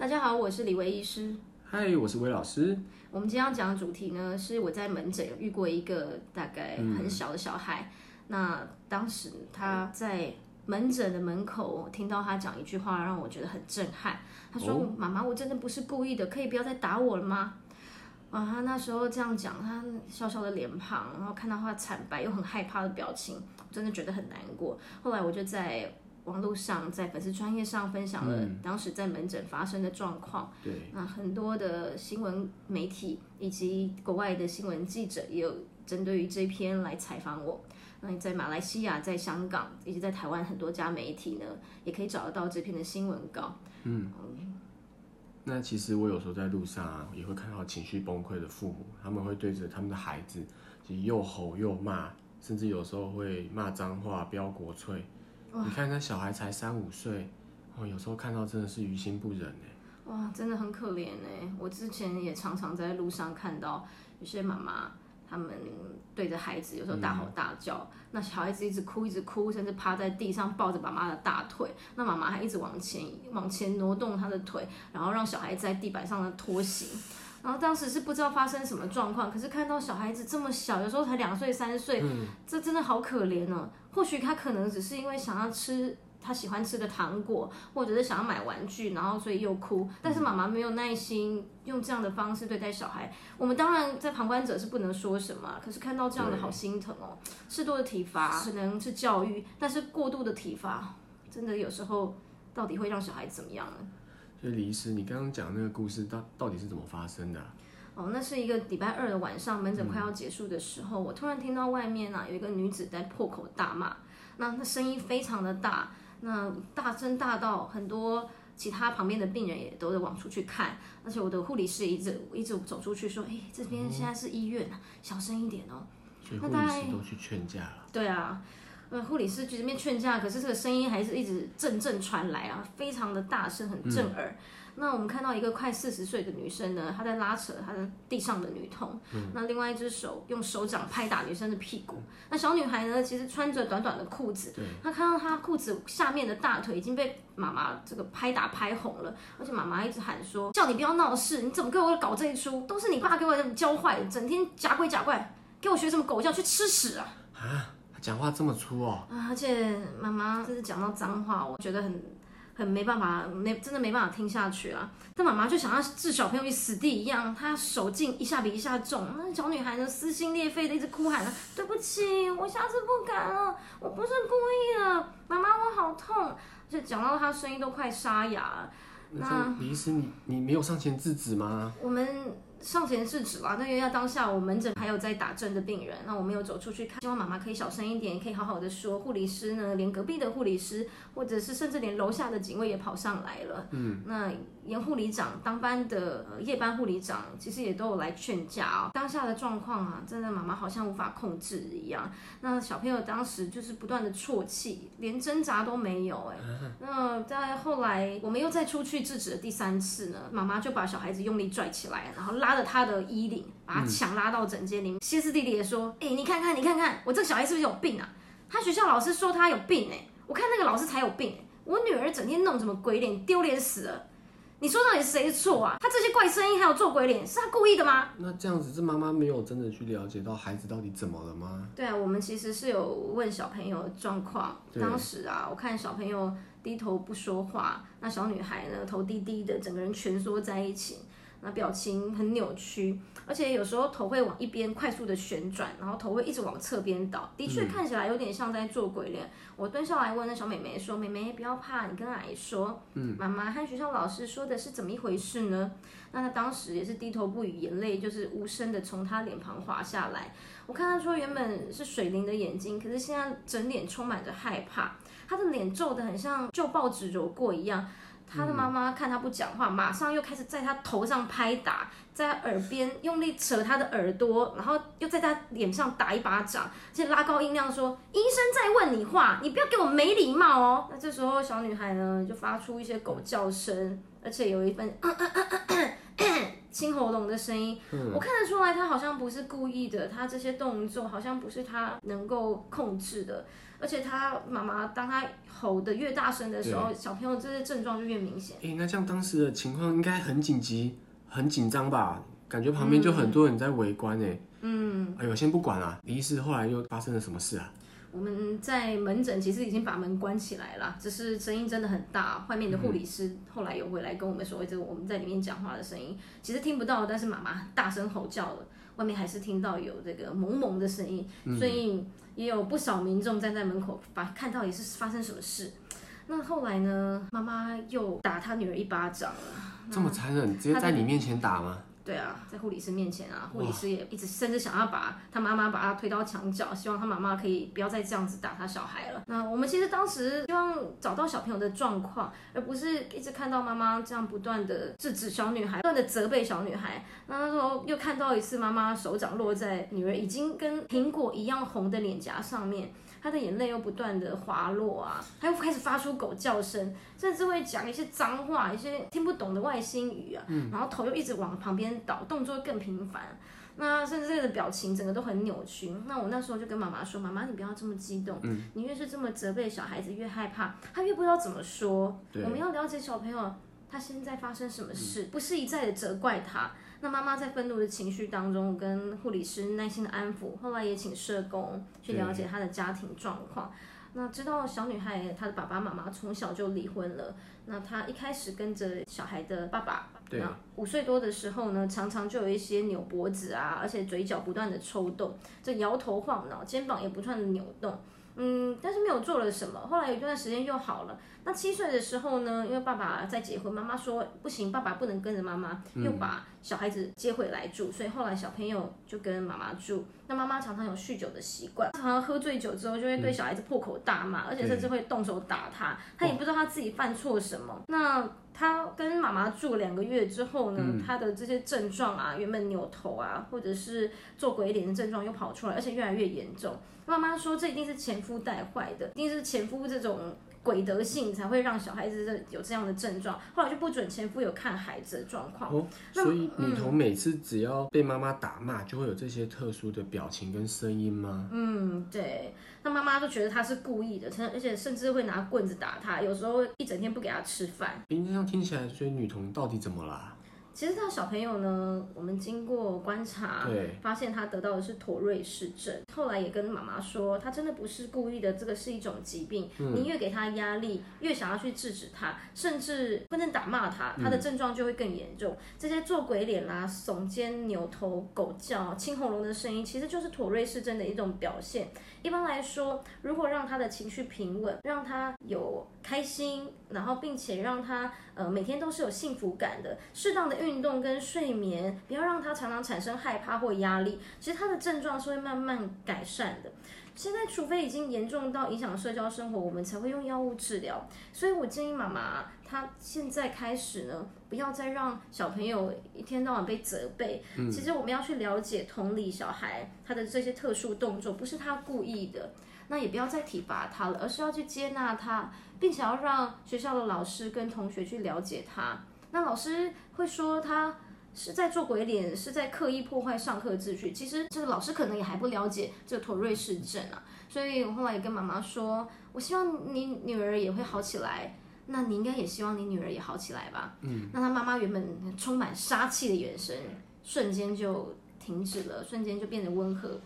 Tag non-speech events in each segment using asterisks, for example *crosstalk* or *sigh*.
大家好，我是李维医师。嗨，我是魏老师。我们今天要讲的主题呢，是我在门诊遇过一个大概很小的小孩。那当时他在门诊的门口，听到他讲一句话，让我觉得很震撼。他说：“妈妈，我真的不是故意的，可以不要再打我了吗？”啊，他那时候这样讲，他笑笑的脸庞，然后看到他惨白又很害怕的表情，真的觉得很难过。后来我就在。网络上在粉丝专业上分享了当时在门诊发生的状况。对，那很多的新闻媒体以及国外的新闻记者也有针对于这篇来采访我。那你在马来西亚、在香港以及在台湾很多家媒体呢，也可以找得到这篇的新闻稿。嗯，那其实我有时候在路上啊，也会看到情绪崩溃的父母，他们会对着他们的孩子，又吼又骂，甚至有时候会骂脏话、飙国粹。你看那小孩才三五岁，哦，有时候看到真的是于心不忍哎。哇，真的很可怜哎！我之前也常常在路上看到有些妈妈，他们对着孩子有时候大吼大叫，那小孩子一直哭一直哭，甚至趴在地上抱着妈妈的大腿，那妈妈还一直往前往前挪动他的腿，然后让小孩在地板上的拖行。然后当时是不知道发生什么状况，可是看到小孩子这么小，有时候才两岁三岁，这真的好可怜哦。或许他可能只是因为想要吃他喜欢吃的糖果，或者是想要买玩具，然后所以又哭。但是妈妈没有耐心用这样的方式对待小孩。我们当然在旁观者是不能说什么，可是看到这样的好心疼哦。适度的体罚可能是教育，但是过度的体罚，真的有时候到底会让小孩怎么样呢？所以李医师，你刚刚讲那个故事，到到底是怎么发生的？哦，那是一个礼拜二的晚上，门诊快要结束的时候，我突然听到外面啊有一个女子在破口大骂，那那声音非常的大，那大声大到很多其他旁边的病人也都在往出去看，而且我的护理师一直一直走出去说，哎，这边现在是医院啊，小声一点哦。所以护理师都去劝架了。对啊。呃，护理师去这边劝架，可是这个声音还是一直阵阵传来啊，非常的大声，很震耳。那我们看到一个快四十岁的女生呢，她在拉扯她的地上的女童，那另外一只手用手掌拍打女生的屁股。那小女孩呢，其实穿着短短的裤子，她看到她裤子下面的大腿已经被妈妈这个拍打拍红了，而且妈妈一直喊说：“叫你不要闹事，你怎么给我搞这一出？都是你爸给我教坏的，整天假鬼假怪，给我学什么狗叫，去吃屎啊！”啊。讲话这么粗哦！啊，而且妈妈就是讲到脏话，我觉得很很没办法，没真的没办法听下去了。但妈妈就想要置小朋友于死地一样，她手劲一下比一下重。那小女孩呢，撕心裂肺的一直哭喊：“对不起，我下次不敢了，我不是故意的，妈妈我好痛。”而且讲到她声音都快沙哑了。那李医师，你你没有上前制止吗？我们。上前制止了，那因为要当下我门诊还有在打针的病人，那我没有走出去看，希望妈妈可以小声一点，可以好好的说。护理师呢，连隔壁的护理师，或者是甚至连楼下的警卫也跑上来了。嗯，那连护理长当班的夜班护理长，其实也都有来劝架啊。当下的状况啊，真的妈妈好像无法控制一样。那小朋友当时就是不断的啜泣，连挣扎都没有。哎，那在后来我们又再出去制止了第三次呢，妈妈就把小孩子用力拽起来，然后拉。拉着他的衣领，把他强拉到诊间里面。歇斯底里的说：“哎，你看看，你看看，我这个小孩是不是有病啊？他学校老师说他有病哎，我看那个老师才有病哎。我女儿整天弄什么鬼脸，丢脸死了。你说到底谁的错啊？他这些怪声音还有做鬼脸，是他故意的吗？那这样子，这妈妈没有真的去了解到孩子到底怎么了吗？对啊，我们其实是有问小朋友状况。当时啊，我看小朋友低头不说话，那小女孩呢，头低低的，整个人蜷缩在一起。”那表情很扭曲，而且有时候头会往一边快速的旋转，然后头会一直往侧边倒，的确看起来有点像在做鬼脸。我蹲下来问那小美眉说：“妹妹不要怕，你跟阿姨说，嗯，妈妈和学校老师说的是怎么一回事呢？”那她当时也是低头不语，眼泪就是无声的从她脸庞滑下来。我看她说原本是水灵的眼睛，可是现在整脸充满着害怕，她的脸皱得很像旧报纸揉过一样。他的妈妈看他不讲话，马上又开始在他头上拍打，在他耳边用力扯他的耳朵，然后又在他脸上打一巴掌，而且拉高音量说：“医生在问你话，你不要给我没礼貌哦。*laughs* ”那这时候小女孩呢，就发出一些狗叫声，而且有一份 *coughs* 清喉咙的声音，嗯。我看得出来她好像不是故意的，她这些动作好像不是她能够控制的，而且他妈妈当他吼的越大声的时候，小朋友这些症状就越明显。哎、那这样当时的情况应该很紧急、很紧张吧？感觉旁边就很多人在围观哎。嗯，哎呦，先不管啦，李医师后来又发生了什么事啊？我们在门诊其实已经把门关起来了，只是声音真的很大。外面的护理师后来有回来跟我们说，这个我们在里面讲话的声音其实听不到，但是妈妈大声吼叫了，外面还是听到有这个蒙蒙的声音，所以也有不少民众站在门口把看到底是发生什么事。那后来呢？妈妈又打她女儿一巴掌了。这么残忍，直接在你面前打吗？对啊，在护理师面前啊，护理师也一直甚至想要把他妈妈把他推到墙角，希望他妈妈可以不要再这样子打他小孩了。那我们其实当时希望找到小朋友的状况，而不是一直看到妈妈这样不断的制止小女孩，不断的责备小女孩。那那时候又看到一次妈妈手掌落在女儿已经跟苹果一样红的脸颊上面。她的眼泪又不断的滑落啊，他又开始发出狗叫声，甚至会讲一些脏话，一些听不懂的外星语啊，然后头又一直往旁边倒，动作更频繁。那甚至这个表情整个都很扭曲。那我那时候就跟妈妈说：“妈妈，你不要这么激动，你越是这么责备小孩子，越害怕，他越不知道怎么说。我们要了解小朋友他现在发生什么事，不是一再的责怪他。那妈妈在愤怒的情绪当中，我跟护理师耐心的安抚，后来也请社工去了解她的家庭状况。那知道小女孩她的爸爸妈妈从小就离婚了，那她一开始跟着小孩的爸爸，对那五岁多的时候呢，常常就有一些扭脖子啊，而且嘴角不断的抽动，这摇头晃脑，肩膀也不断的扭动。嗯，但是没有做了什么。后来有一段时间又好了。那七岁的时候呢，因为爸爸在结婚，妈妈说不行，爸爸不能跟着妈妈，又把小孩子接回来住，所以后来小朋友就跟妈妈住。那妈妈常常有酗酒的习惯，常常喝醉酒之后就会对小孩子破口大骂，而且甚至会动手打他。他也不知道他自己犯错什么。那他跟妈妈住两个月之后呢，他的这些症状啊，原本扭头啊，或者是做鬼脸的症状又跑出来，而且越来越严重。妈妈说这一定是前夫带坏的，一定是前夫这种鬼德性才会让小孩子有这样的症状。后来就不准前夫有看孩子的状况。哦，所以女童每次只要被妈妈打骂，就会有这些特殊的表情跟声音吗？嗯，对。那妈妈就觉得她是故意的，而且甚至会拿棍子打她，有时候一整天不给她吃饭。诶，这样听起来，所以女童到底怎么啦？其实他小朋友呢，我们经过观察，对，发现他得到的是妥瑞氏症。后来也跟妈妈说，他真的不是故意的，这个是一种疾病。你越给他压力，越想要去制止他，甚至不能打骂他，他的症状就会更严重。这些做鬼脸啦、耸肩、扭头、狗叫、青喉咙的声音，其实就是妥瑞氏症的一种表现。一般来说，如果让他的情绪平稳，让他有开心，然后并且让他呃每天都是有幸福感的，适当的运动跟睡眠，不要让他常常产生害怕或压力，其实他的症状是会慢慢改善的。现在，除非已经严重到影响社交生活，我们才会用药物治疗。所以我建议妈妈，她现在开始呢，不要再让小朋友一天到晚被责备。其实我们要去了解、同理小孩他的这些特殊动作，不是他故意的。那也不要再体罚他了，而是要去接纳他，并且要让学校的老师跟同学去了解他。那老师会说他是在做鬼脸，是在刻意破坏上课秩序。其实这个老师可能也还不了解这个妥瑞氏症啊，所以我后来也跟妈妈说，我希望你女儿也会好起来。那你应该也希望你女儿也好起来吧？嗯。那他妈妈原本充满杀气的眼神，瞬间就停止了，瞬间就变得温和。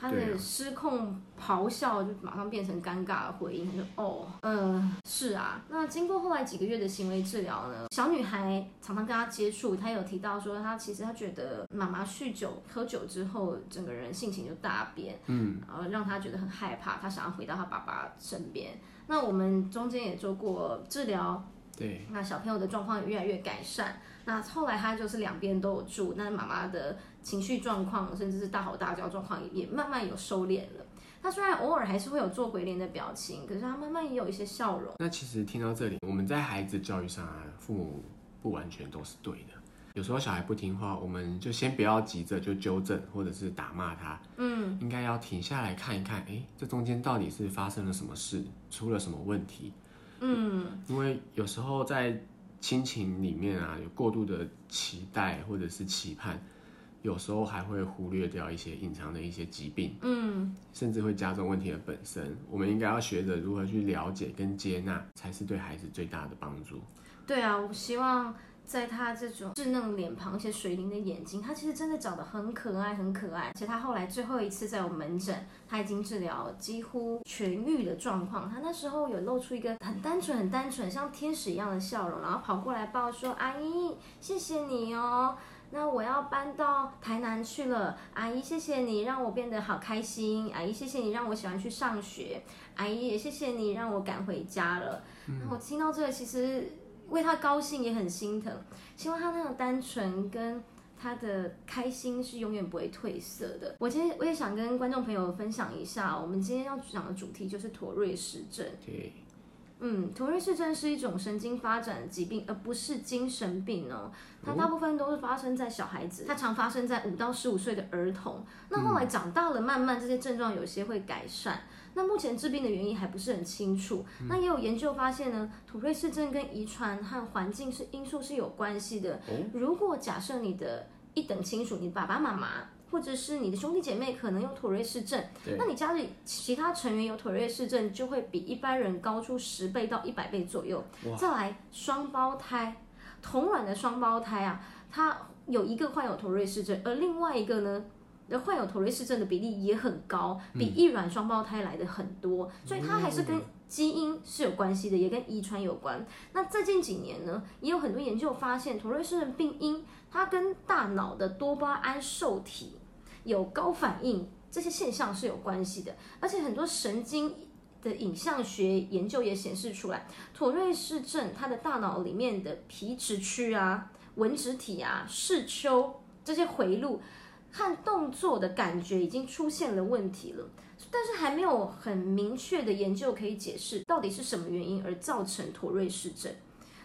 他的失控咆哮就马上变成尴尬的回应，他就哦，嗯，是啊。那经过后来几个月的行为治疗呢，小女孩常常跟他接触，她有提到说，她其实她觉得妈妈酗酒、喝酒之后，整个人性情就大变，嗯，然后让她觉得很害怕，她想要回到她爸爸身边。那我们中间也做过治疗，对，那小朋友的状况也越来越改善。那后来他就是两边都有住，那妈妈的情绪状况，甚至是大吼大叫状况也慢慢有收敛了。他虽然偶尔还是会有做鬼脸的表情，可是他慢慢也有一些笑容。那其实听到这里，我们在孩子教育上啊，父母不完全都是对的。有时候小孩不听话，我们就先不要急着就纠正或者是打骂他，嗯，应该要停下来看一看，哎，这中间到底是发生了什么事，出了什么问题？嗯，因为有时候在亲情里面啊有过度的期待或者是期盼，有时候还会忽略掉一些隐藏的一些疾病，嗯，甚至会加重问题的本身。我们应该要学着如何去了解跟接纳，才是对孩子最大的帮助。对啊，我希望。在他这种稚嫩脸庞，而且水灵的眼睛，他其实真的长得很可爱，很可爱。而且他后来最后一次在我门诊，他已经治疗几乎痊愈的状况。他那时候有露出一个很单纯、很单纯，像天使一样的笑容，然后跑过来抱说：“阿姨，谢谢你哦。那我要搬到台南去了，阿姨谢谢你让我变得好开心，阿姨谢谢你让我喜欢去上学，阿姨也谢谢你让我赶回家了。”我听到这个，其实。为他高兴也很心疼，希望他那种单纯跟他的开心是永远不会褪色的。我今天我也想跟观众朋友分享一下，我们今天要讲的主题就是妥瑞氏症。对，嗯，妥瑞氏症是一种神经发展疾病，而不是精神病哦。它大部分都是发生在小孩子，它常发生在五到十五岁的儿童。那后来长大了，慢慢这些症状有些会改善。那目前治病的原因还不是很清楚。那也有研究发现呢，土瑞氏症跟遗传和环境是因素是有关系的。如果假设你的一等亲属，你爸爸妈妈或者是你的兄弟姐妹可能有妥瑞氏症，那你家里其他成员有妥瑞氏症，就会比一般人高出十倍到一百倍左右。再来，双胞胎同卵的双胞胎啊，他有一个患有妥瑞氏症，而另外一个呢？患有妥瑞氏症的比例也很高，比异卵双胞胎来的很多，所以它还是跟基因是有关系的，也跟遗传有关。那最近几年呢，也有很多研究发现，妥瑞氏症病因它跟大脑的多巴胺受体有高反应，这些现象是有关系的。而且很多神经的影像学研究也显示出来，妥瑞氏症它的大脑里面的皮质区啊、纹质体啊、视丘这些回路。看动作的感觉已经出现了问题了，但是还没有很明确的研究可以解释到底是什么原因而造成妥瑞氏症。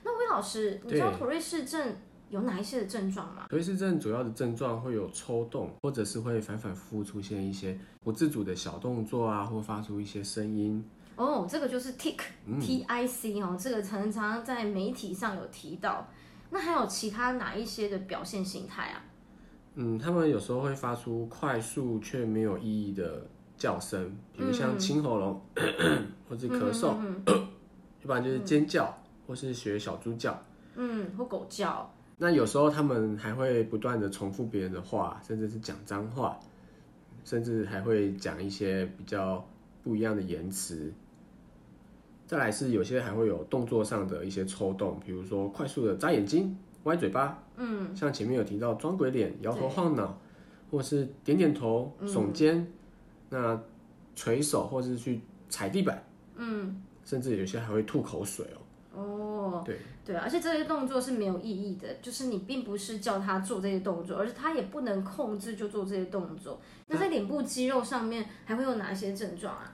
那魏老师，你知道妥瑞氏症有哪一些的症状吗？妥瑞氏症主要的症状会有抽动，或者是会反反复复出现一些不自主的小动作啊，或发出一些声音。哦，这个就是 tic，T I C 哦，这个常常在媒体上有提到。那还有其他哪一些的表现形态啊？嗯，他们有时候会发出快速却没有意义的叫声，比如像清喉咙，或者咳嗽，一般就是尖叫，或是学小猪叫，嗯，或狗叫。那有时候他们还会不断的重复别人的话，甚至是讲脏话，甚至还会讲一些比较不一样的言辞。再来是有些还会有动作上的一些抽动，比如说快速的眨眼睛。歪嘴巴，嗯，像前面有提到装鬼脸、摇头晃脑，或是点点头、耸肩，那垂手或是去踩地板，嗯，甚至有些还会吐口水哦。哦，对对，而且这些动作是没有意义的，就是你并不是叫他做这些动作，而是他也不能控制就做这些动作。那在脸部肌肉上面还会有哪些症状啊？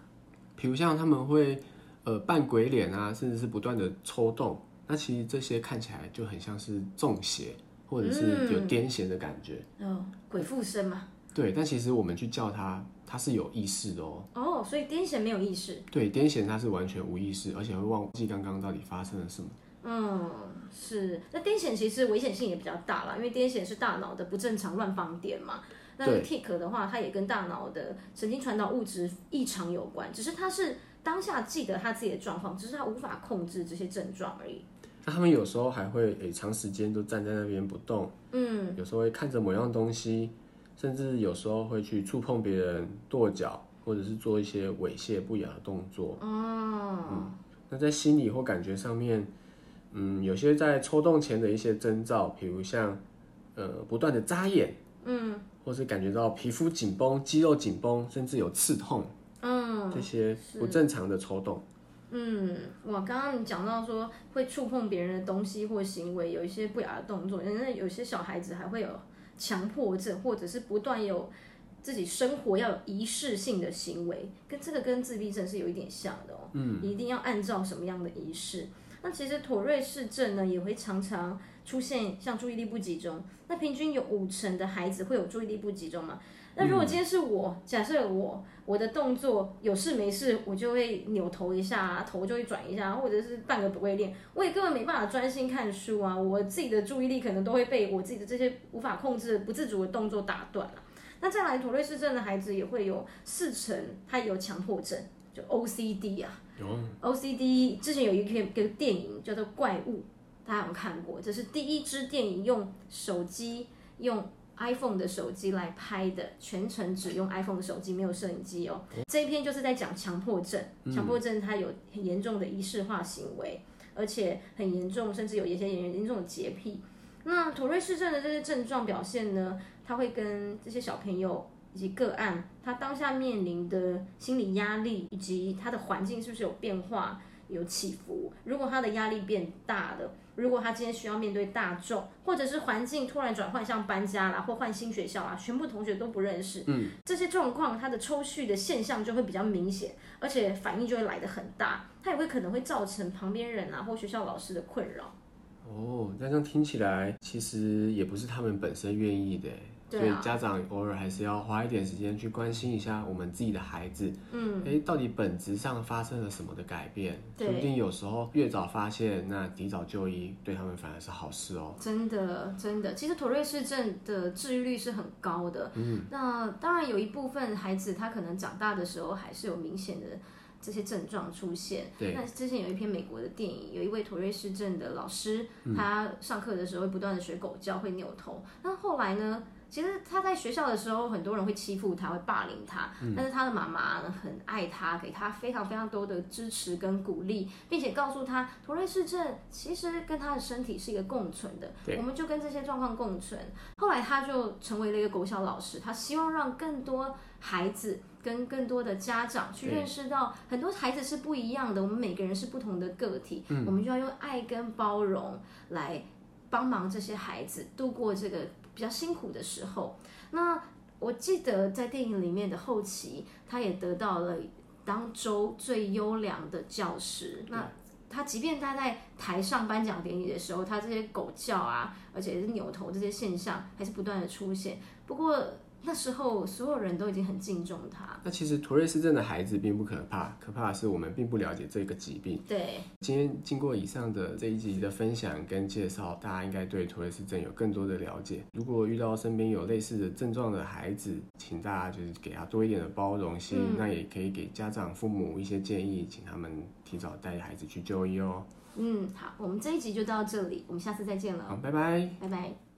比如像他们会呃扮鬼脸啊，甚至是不断的抽动。那其实这些看起来就很像是中邪，或者是有癫痫的感觉。哦，鬼附身嘛。对，但其实我们去叫他，他是有意识的哦。哦，所以癫痫没有意识。对，癫痫他是完全无意识，而且会忘记刚刚到底发生了什么。嗯，是。那癫痫其实危险性也比较大啦，因为癫痫是大脑的不正常乱放电嘛。那 tic 的话，它也跟大脑的神经传导物质异常有关，只是它是当下记得他自己的状况，只是他无法控制这些症状而已。那他们有时候还会诶长时间都站在那边不动，嗯，有时候会看着某样东西，甚至有时候会去触碰别人、跺脚，或者是做一些猥亵不雅的动作。哦，嗯，那在心理或感觉上面，嗯，有些在抽动前的一些征兆，比如像呃不断的眨眼，嗯，或是感觉到皮肤紧绷、肌肉紧绷，甚至有刺痛，嗯，这些不正常的抽动。嗯，哇，刚刚你讲到说会触碰别人的东西或行为，有一些不雅的动作，那有些小孩子还会有强迫症，或者是不断有自己生活要有仪式性的行为，跟这个跟自闭症是有一点像的哦。嗯，一定要按照什么样的仪式？那其实妥瑞氏症呢，也会常常出现像注意力不集中。那平均有五成的孩子会有注意力不集中嘛？那如果今天是我，假设我我的动作有事没事，我就会扭头一下，头就会转一下，或者是半个不会练，我也根本没办法专心看书啊！我自己的注意力可能都会被我自己的这些无法控制、不自主的动作打断了。那再来，妥瑞氏症的孩子也会有四成，他有强迫症，就 OCD 啊。有 OCD 之前有一篇个电影叫做《怪物》，大家有看过？这是第一支电影用手机用。iPhone 的手机来拍的，全程只用 iPhone 的手机，没有摄影机哦。这一篇就是在讲强迫症，强迫症它有很严重的仪式化行为，而且很严重，甚至有一些严严重的洁癖。那妥瑞氏症的这些症状表现呢，它会跟这些小朋友以及个案，他当下面临的心理压力以及他的环境是不是有变化？有起伏。如果他的压力变大了，如果他今天需要面对大众，或者是环境突然转换，像搬家啦，或换新学校啊，全部同学都不认识，嗯，这些状况，他的抽蓄的现象就会比较明显，而且反应就会来得很大，他也会可能会造成旁边人啊或学校老师的困扰。哦，那这样听起来，其实也不是他们本身愿意的。所以家长偶尔还是要花一点时间去关心一下我们自己的孩子，嗯，哎，到底本质上发生了什么的改变？说不定有时候越早发现，那及早就医对他们反而是好事哦。真的，真的，其实妥瑞氏症的治愈率是很高的。嗯，那当然有一部分孩子他可能长大的时候还是有明显的这些症状出现。对，那之前有一篇美国的电影，有一位妥瑞氏症的老师，他上课的时候会不断的学狗叫，会扭头。那后来呢？其实他在学校的时候，很多人会欺负他，会霸凌他。但是他的妈妈很爱他，给他非常非常多的支持跟鼓励，并且告诉他，图瑞氏症其实跟他的身体是一个共存的。我们就跟这些状况共存。后来他就成为了一个国小老师，他希望让更多孩子跟更多的家长去认识到，很多孩子是不一样的，我们每个人是不同的个体，我们就要用爱跟包容来帮忙这些孩子度过这个。比较辛苦的时候，那我记得在电影里面的后期，他也得到了当周最优良的教师。那他即便他在台上颁奖典礼的时候，他这些狗叫啊，而且是扭头这些现象，还是不断的出现。不过。那时候所有人都已经很敬重他。那其实图瑞斯症的孩子并不可怕，可怕的是我们并不了解这个疾病。对，今天经过以上的这一集的分享跟介绍，大家应该对图瑞斯症有更多的了解。如果遇到身边有类似的症状的孩子，请大家就是给他多一点的包容心，那也可以给家长、父母一些建议，请他们提早带孩子去就医哦。嗯，好，我们这一集就到这里，我们下次再见了。好，拜拜，拜拜。